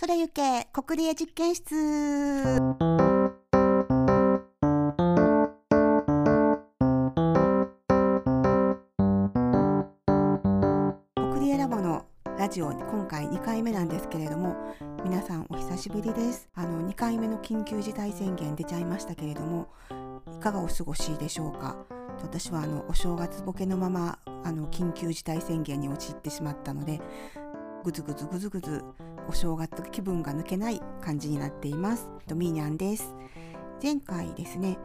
空行け国立実験室。国立ラボのラジオ今回2回目なんですけれども皆さんお久しぶりです。あの2回目の緊急事態宣言出ちゃいましたけれどもいかがお過ごしでしょうか？私はあのお正月ボケのままあの緊急事態宣言に陥ってしまったのでぐずぐずぐずぐずお正月気分が抜けない感じになっています。ドミニャンです。前回ですね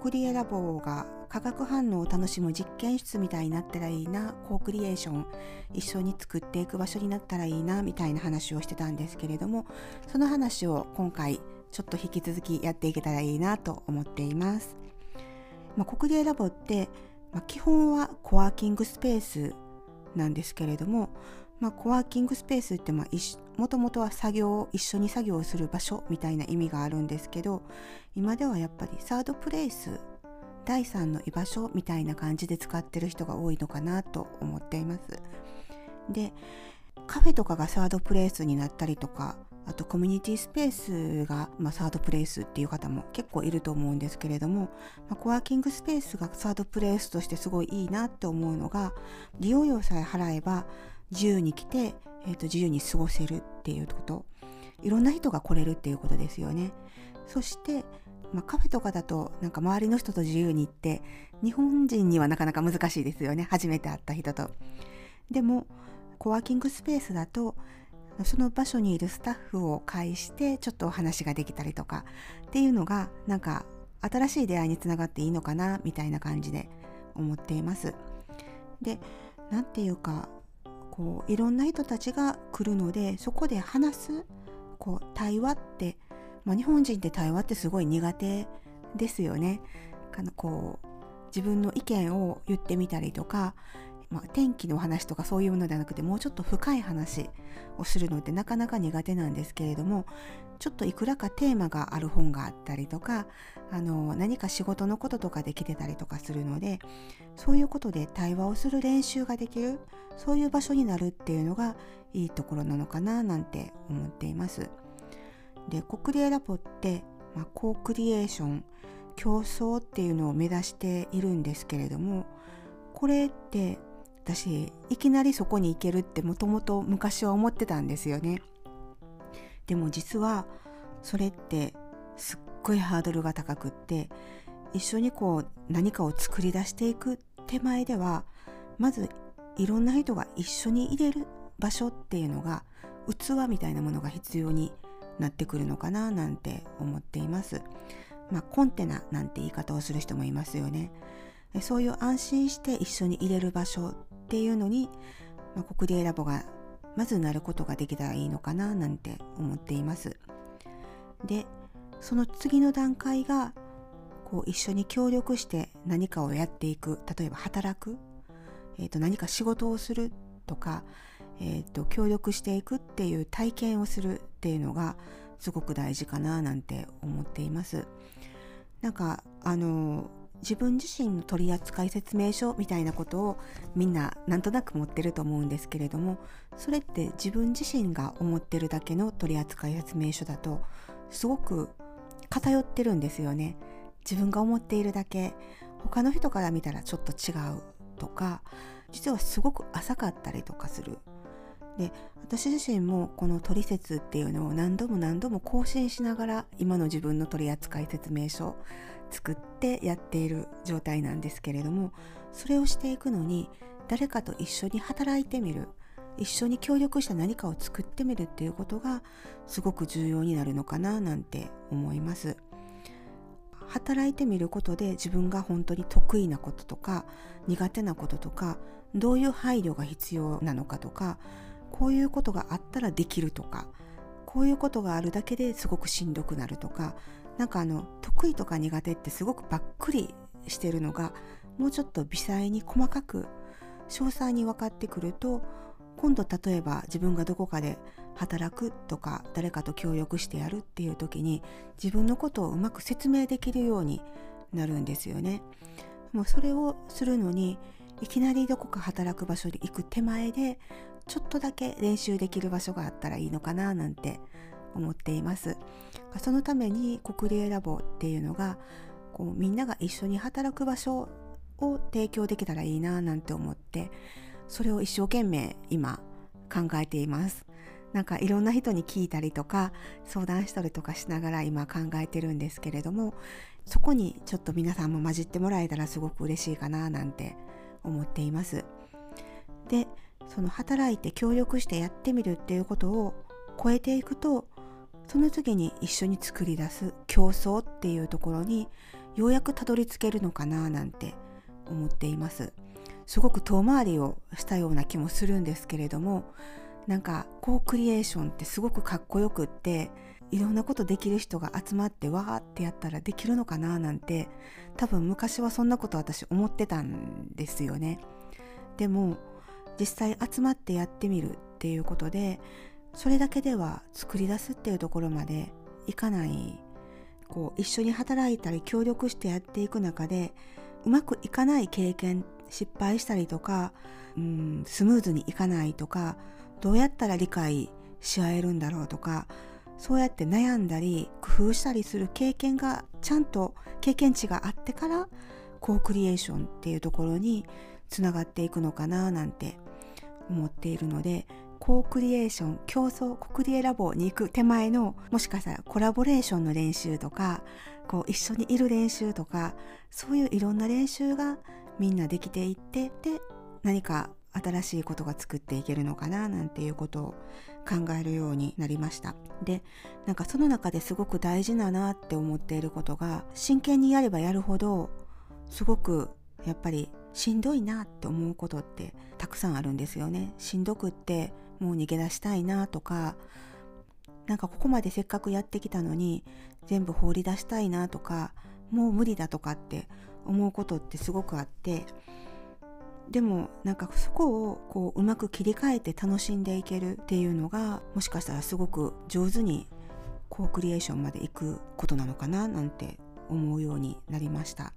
国立ラボが化学反応を楽しむ実験室みたいになったらいいなコークリエーション一緒に作っていく場所になったらいいなみたいな話をしてたんですけれどもその話を今回ちょっと引き続きやっていけたらいいなと思っています、まあ、国立ラボって、まあ、基本はコワーキングスペースなんですけれども、まあ、コワーキングスペースってまあもともとは作業を一緒に作業をする場所みたいな意味があるんですけど今ではやっぱりサードプレイス第3の居場所みたいな感じで使ってる人が多いのかなと思っています。でカフェとかがサードプレイスになったりとかあとコミュニティスペースが、まあ、サードプレイスっていう方も結構いると思うんですけれども、まあ、コワーキングスペースがサードプレイスとしてすごいいいなって思うのが利用料さえ払えば自由に来て、えー、と自由に過ごせるっていうこといろんな人が来れるっていうことですよね。そしてまあ、カフェとかだとなんか周りの人と自由に行って日本人にはなかなか難しいですよね初めて会った人と。でもコワーキングスペースだとその場所にいるスタッフを介してちょっとお話ができたりとかっていうのがなんか新しい出会いにつながっていいのかなみたいな感じで思っています。で何て言うかこういろんな人たちが来るのでそこで話すこう対話ってまあ、日本人って対話ってすごい苦手ですよね。あのこう自分の意見を言ってみたりとか、まあ、天気の話とかそういうものではなくてもうちょっと深い話をするのってなかなか苦手なんですけれどもちょっといくらかテーマがある本があったりとかあの何か仕事のこととかで来てたりとかするのでそういうことで対話をする練習ができるそういう場所になるっていうのがいいところなのかななんて思っています。でコクリエラボって、まあ、コークリエーション競争っていうのを目指しているんですけれどもこれって私いきなりそこに行けるってもともと昔は思ってたんですよねでも実はそれってすっごいハードルが高くって一緒にこう何かを作り出していく手前ではまずいろんな人が一緒に入れる場所っていうのが器みたいなものが必要になってくるのかななんて思っています。まあ、コンテナなんて言い方をする人もいますよね。そういう安心して一緒に入れる場所っていうのに、まあ、国立ラボがまずなることができたらいいのかななんて思っています。でその次の段階がこう一緒に協力して何かをやっていく例えば働く、えー、と何か仕事をするとかえーと、協力していくっていう体験をするっていうのがすごく大事かななんて思っています。なんかあの自分自身の取扱説明書みたいなことをみんななんとなく持ってると思うんですけれどもそれって自分自身が思ってるだけの取扱説明書だとすごく偏ってるんですよね。自分が思っているだけ他の人から見たらちょっと違うとか実はすごく浅かったりとかするで私自身もこの取説っていうのを何度も何度も更新しながら今の自分の取扱説明書を作ってやっている状態なんですけれどもそれをしていくのに誰かと一緒に働いてみる一緒に協力して何かを作ってみるっていうことがすごく重要になるのかななんて思います。働いてみることで自分が本当に得意なこととか苦手なこととかどういう配慮が必要なのかとかこういうことがあったらできるとかこういうことがあるだけですごくしんどくなるとかなんかあの得意とか苦手ってすごくばっくりしてるのがもうちょっと微細に細かく詳細に分かってくると今度例えば自分がどこかで働くとか誰かと協力してやるっていう時に自分のことをうまく説明できるようになるんですよね。もうそれをするのにいきなりどこか働く場所に行く手前でちょっとだけ練習できる場所があったらいいのかななんて思っています。そのために国立ラボっていうのがこうみんなが一緒に働く場所を提供できたらいいななんて思ってそれを一生懸命今考えています。なんかいろんな人に聞いたりとか相談したりとかしながら今考えてるんですけれどもそこにちょっと皆さんも混じってもらえたらすごく嬉しいかななんて思っています。でその働いて協力してやってみるっていうことを超えていくとその次に一緒に作り出す競争っていうところにようやくたどり着けるのかななんて思っています。すごく遠回りをしたような気もするんですけれどもなんかコークリエーションってすごくかっこよくっていろんなことできる人が集まってわーってやったらできるのかななんて多分昔はそんなこと私思ってたんですよね。でも実際集まってやってみるっていうことでそれだけでは作り出すっていうところまでいかない。こう一緒に働いたり協力してやっていく中でうまくいかない経験失敗したりとかうんスムーズにいかないとかどうやったら理解し合えるんだろうとかそうやって悩んだり工夫したりする経験がちゃんと経験値があってからコークリエーションっていうところにつながっていくのかななんて思っているのでコークリエーション競争コクリエラボに行く手前のもしかしたらコラボレーションの練習とかこう一緒にいる練習とかそういういろんな練習がみんなできていってで何か新しいことが作っていけるのかななんていうことを考えるようになりました。でなんかその中ですごく大事だなって思っていることが真剣にやればやるほどすごくやっぱりしんどいなって思うことってたくさんあるんですよね。しんどくってもう逃げ出したいなとかなんかここまでせっかくやってきたのに全部放り出したいなとかもう無理だとかって思うことってすごくあってでもなんかそこをこううまく切り替えて楽しんでいけるっていうのがもしかしたらすごく上手にコークリエーションまで行くことなのかななんて思うようになりました。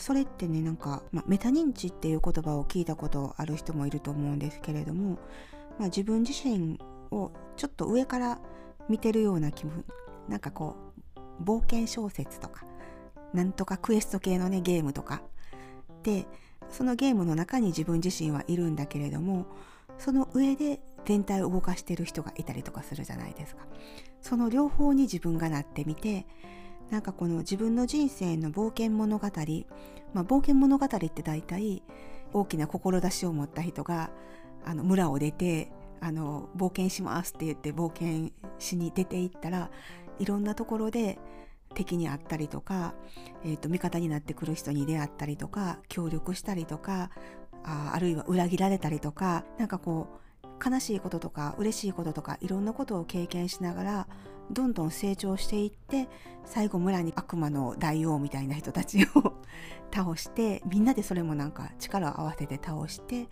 それってねなんか、まあ、メタ認知っていう言葉を聞いたことある人もいると思うんですけれども、まあ、自分自身をちょっと上から見てるような気分なんかこう冒険小説とかなんとかクエスト系のねゲームとかでそのゲームの中に自分自身はいるんだけれどもその上で全体を動かしてる人がいたりとかするじゃないですか。その両方に自分がなってみてなんかこの自分の人生の冒険物語、まあ、冒険物語って大体大きな志を持った人があの村を出てあの冒険しますって言って冒険しに出ていったらいろんなところで敵に会ったりとか、えーと、味方になってくる人に出会ったりとか協力したりとかああるいは裏切られたりとかなんかこう悲しいこととか嬉しいこととかいろんなことを経験しながらどんどん成長していって最後村に悪魔の大王みたいな人たちを 倒してみんなでそれもなんか力を合わせて倒して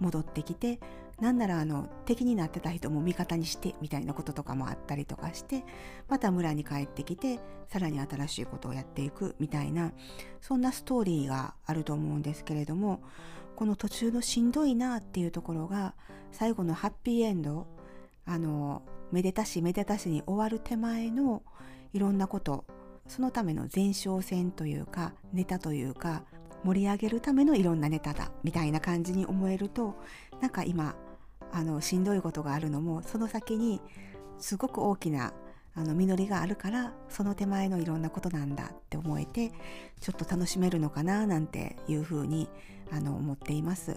戻ってきてなんならあの敵になってた人も味方にしてみたいなこととかもあったりとかしてまた村に帰ってきてさらに新しいことをやっていくみたいなそんなストーリーがあると思うんですけれどもこの途中のしんどいなっていうところが最後のハッピーエンドあのめでたしめでたしに終わる手前のいろんなことそのための前哨戦というかネタというか盛り上げるためのいろんなネタだみたいな感じに思えるとなんか今あのしんどいことがあるのもその先にすごく大きなあの実りがあるからその手前のいろんなことなんだって思えてちょっと楽しめるのかななんていうふうにあの思っています。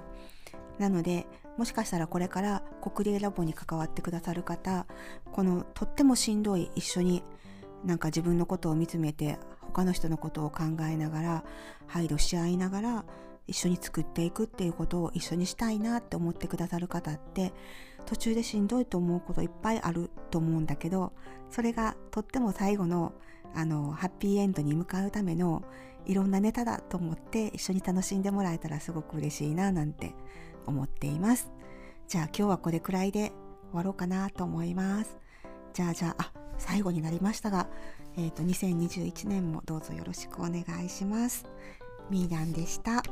なのでもしかしたらこれから国立ラボに関わってくださる方このとってもしんどい一緒になんか自分のことを見つめて他の人のことを考えながら配慮し合いながら一緒に作っていくっていうことを一緒にしたいなって思ってくださる方って途中でしんどいと思うこといっぱいあると思うんだけどそれがとっても最後のあのハッピーエンドに向かうためのいろんなネタだと思って一緒に楽しんでもらえたらすごく嬉しいななんて思っていますじゃあ今日はこれくらいで終わろうかなと思いますじゃあじゃああ最後になりましたが、えーと、2021年もどうぞよろしくお願いします。ミーダンでした。